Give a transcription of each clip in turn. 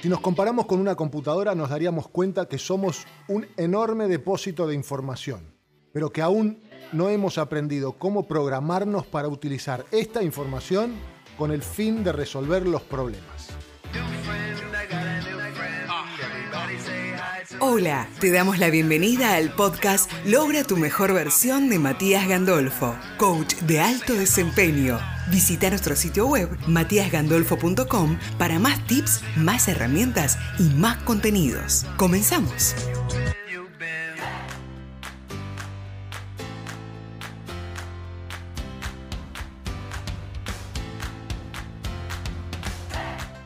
Si nos comparamos con una computadora nos daríamos cuenta que somos un enorme depósito de información, pero que aún no hemos aprendido cómo programarnos para utilizar esta información con el fin de resolver los problemas. Hola, te damos la bienvenida al podcast Logra tu mejor versión de Matías Gandolfo, coach de alto desempeño. Visita nuestro sitio web matíasgandolfo.com para más tips, más herramientas y más contenidos. Comenzamos.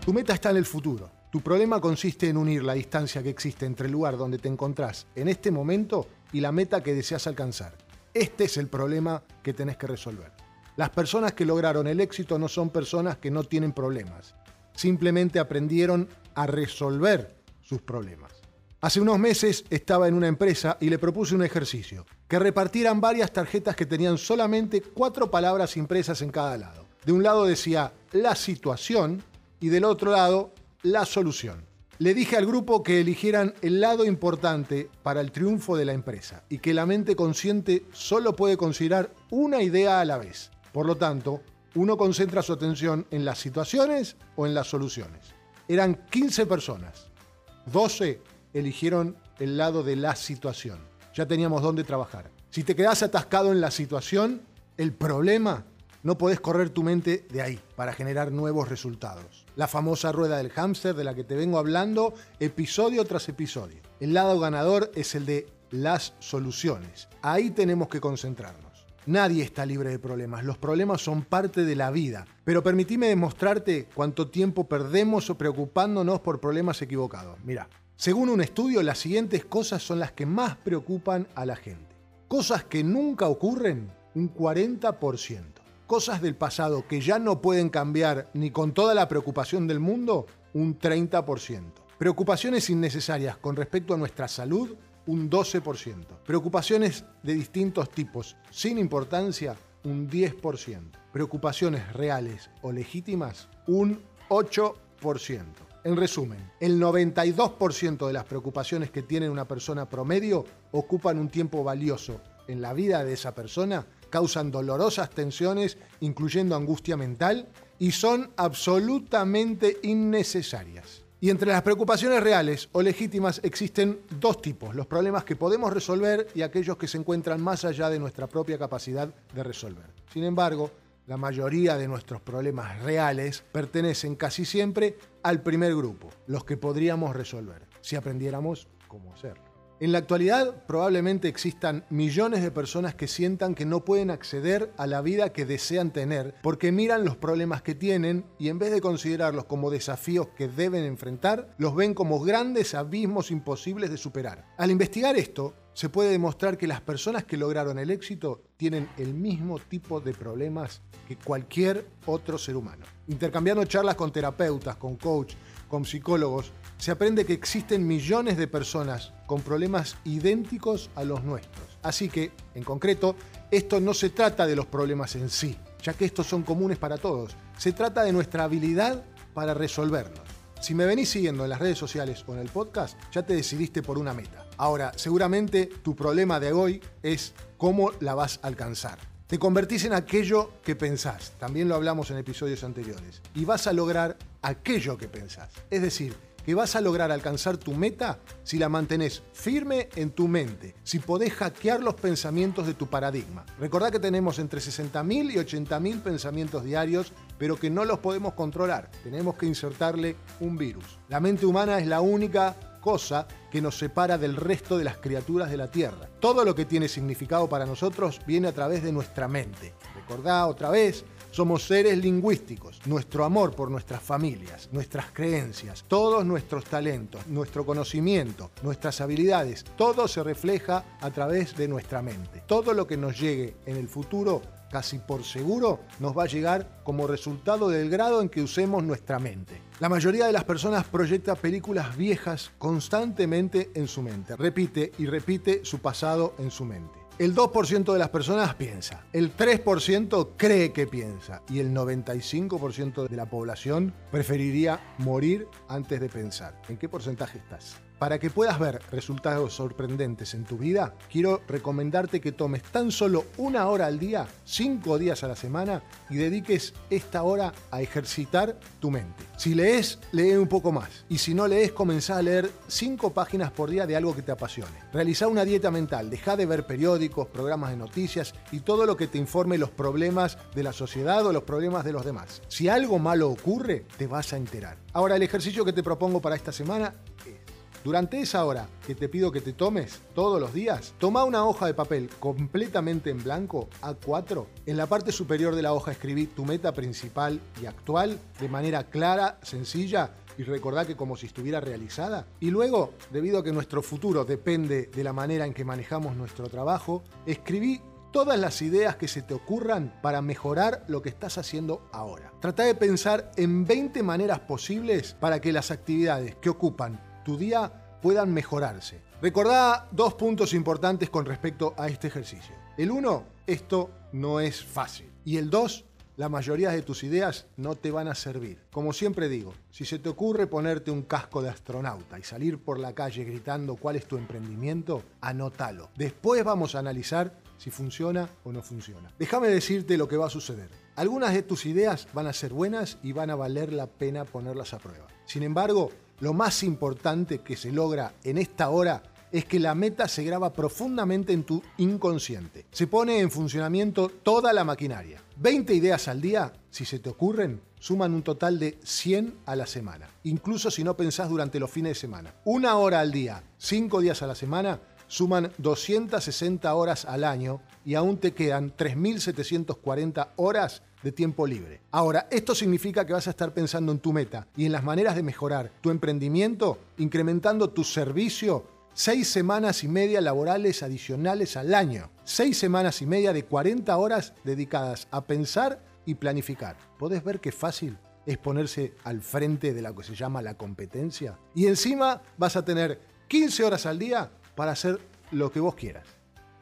Tu meta está en el futuro. Tu problema consiste en unir la distancia que existe entre el lugar donde te encontrás en este momento y la meta que deseas alcanzar. Este es el problema que tenés que resolver. Las personas que lograron el éxito no son personas que no tienen problemas. Simplemente aprendieron a resolver sus problemas. Hace unos meses estaba en una empresa y le propuse un ejercicio, que repartieran varias tarjetas que tenían solamente cuatro palabras impresas en cada lado. De un lado decía la situación y del otro lado la solución. Le dije al grupo que eligieran el lado importante para el triunfo de la empresa y que la mente consciente solo puede considerar una idea a la vez. Por lo tanto, uno concentra su atención en las situaciones o en las soluciones. Eran 15 personas. 12 eligieron el lado de la situación. Ya teníamos dónde trabajar. Si te quedas atascado en la situación, el problema no podés correr tu mente de ahí para generar nuevos resultados. La famosa rueda del hámster de la que te vengo hablando episodio tras episodio. El lado ganador es el de las soluciones. Ahí tenemos que concentrarnos. Nadie está libre de problemas, los problemas son parte de la vida. Pero permitime demostrarte cuánto tiempo perdemos preocupándonos por problemas equivocados. Mira, según un estudio, las siguientes cosas son las que más preocupan a la gente. Cosas que nunca ocurren, un 40% cosas del pasado que ya no pueden cambiar ni con toda la preocupación del mundo, un 30%. Preocupaciones innecesarias con respecto a nuestra salud, un 12%. Preocupaciones de distintos tipos, sin importancia, un 10%. Preocupaciones reales o legítimas, un 8%. En resumen, el 92% de las preocupaciones que tiene una persona promedio ocupan un tiempo valioso en la vida de esa persona causan dolorosas tensiones, incluyendo angustia mental, y son absolutamente innecesarias. Y entre las preocupaciones reales o legítimas existen dos tipos, los problemas que podemos resolver y aquellos que se encuentran más allá de nuestra propia capacidad de resolver. Sin embargo, la mayoría de nuestros problemas reales pertenecen casi siempre al primer grupo, los que podríamos resolver, si aprendiéramos cómo hacerlo. En la actualidad probablemente existan millones de personas que sientan que no pueden acceder a la vida que desean tener porque miran los problemas que tienen y en vez de considerarlos como desafíos que deben enfrentar, los ven como grandes abismos imposibles de superar. Al investigar esto, se puede demostrar que las personas que lograron el éxito tienen el mismo tipo de problemas que cualquier otro ser humano. Intercambiando charlas con terapeutas, con coach, con psicólogos, se aprende que existen millones de personas con problemas idénticos a los nuestros. Así que, en concreto, esto no se trata de los problemas en sí, ya que estos son comunes para todos. Se trata de nuestra habilidad para resolverlos. Si me venís siguiendo en las redes sociales o en el podcast, ya te decidiste por una meta. Ahora, seguramente tu problema de hoy es cómo la vas a alcanzar. Te convertís en aquello que pensás, también lo hablamos en episodios anteriores, y vas a lograr aquello que pensás. Es decir, que vas a lograr alcanzar tu meta si la mantenés firme en tu mente, si podés hackear los pensamientos de tu paradigma. Recordá que tenemos entre 60.000 y 80.000 pensamientos diarios, pero que no los podemos controlar. Tenemos que insertarle un virus. La mente humana es la única cosa que nos separa del resto de las criaturas de la Tierra. Todo lo que tiene significado para nosotros viene a través de nuestra mente. Recordá otra vez somos seres lingüísticos. Nuestro amor por nuestras familias, nuestras creencias, todos nuestros talentos, nuestro conocimiento, nuestras habilidades, todo se refleja a través de nuestra mente. Todo lo que nos llegue en el futuro casi por seguro, nos va a llegar como resultado del grado en que usemos nuestra mente. La mayoría de las personas proyecta películas viejas constantemente en su mente. Repite y repite su pasado en su mente. El 2% de las personas piensa, el 3% cree que piensa y el 95% de la población preferiría morir antes de pensar. ¿En qué porcentaje estás? Para que puedas ver resultados sorprendentes en tu vida, quiero recomendarte que tomes tan solo una hora al día, cinco días a la semana, y dediques esta hora a ejercitar tu mente. Si lees, lee un poco más. Y si no lees, comenzá a leer cinco páginas por día de algo que te apasione. Realiza una dieta mental, deja de ver periódicos, programas de noticias y todo lo que te informe los problemas de la sociedad o los problemas de los demás. Si algo malo ocurre, te vas a enterar. Ahora, el ejercicio que te propongo para esta semana durante esa hora que te pido que te tomes todos los días, toma una hoja de papel completamente en blanco, A4. En la parte superior de la hoja escribí tu meta principal y actual de manera clara, sencilla y recordá que como si estuviera realizada. Y luego, debido a que nuestro futuro depende de la manera en que manejamos nuestro trabajo, escribí todas las ideas que se te ocurran para mejorar lo que estás haciendo ahora. Trata de pensar en 20 maneras posibles para que las actividades que ocupan tu día puedan mejorarse. Recordá dos puntos importantes con respecto a este ejercicio. El uno, esto no es fácil. Y el dos, la mayoría de tus ideas no te van a servir. Como siempre digo, si se te ocurre ponerte un casco de astronauta y salir por la calle gritando cuál es tu emprendimiento, anótalo. Después vamos a analizar si funciona o no funciona. Déjame decirte lo que va a suceder. Algunas de tus ideas van a ser buenas y van a valer la pena ponerlas a prueba. Sin embargo, lo más importante que se logra en esta hora es que la meta se graba profundamente en tu inconsciente. Se pone en funcionamiento toda la maquinaria. 20 ideas al día, si se te ocurren, suman un total de 100 a la semana, incluso si no pensás durante los fines de semana. Una hora al día, 5 días a la semana, suman 260 horas al año y aún te quedan 3.740 horas de tiempo libre. Ahora, esto significa que vas a estar pensando en tu meta y en las maneras de mejorar tu emprendimiento, incrementando tu servicio seis semanas y media laborales adicionales al año. Seis semanas y media de 40 horas dedicadas a pensar y planificar. ¿Podés ver qué fácil es ponerse al frente de lo que se llama la competencia? Y encima vas a tener 15 horas al día para hacer lo que vos quieras.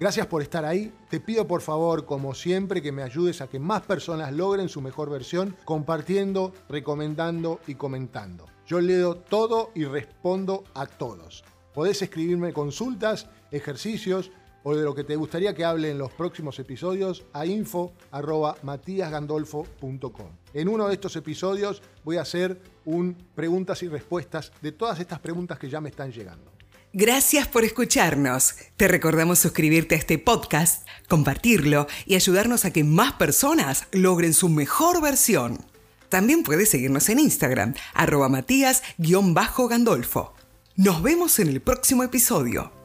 Gracias por estar ahí. Te pido por favor, como siempre, que me ayudes a que más personas logren su mejor versión compartiendo, recomendando y comentando. Yo leo todo y respondo a todos. Podés escribirme consultas, ejercicios o de lo que te gustaría que hable en los próximos episodios a info@matiasgandolfo.com. En uno de estos episodios voy a hacer un preguntas y respuestas de todas estas preguntas que ya me están llegando. Gracias por escucharnos. Te recordamos suscribirte a este podcast, compartirlo y ayudarnos a que más personas logren su mejor versión. También puedes seguirnos en Instagram, arroba matías-gandolfo. Nos vemos en el próximo episodio.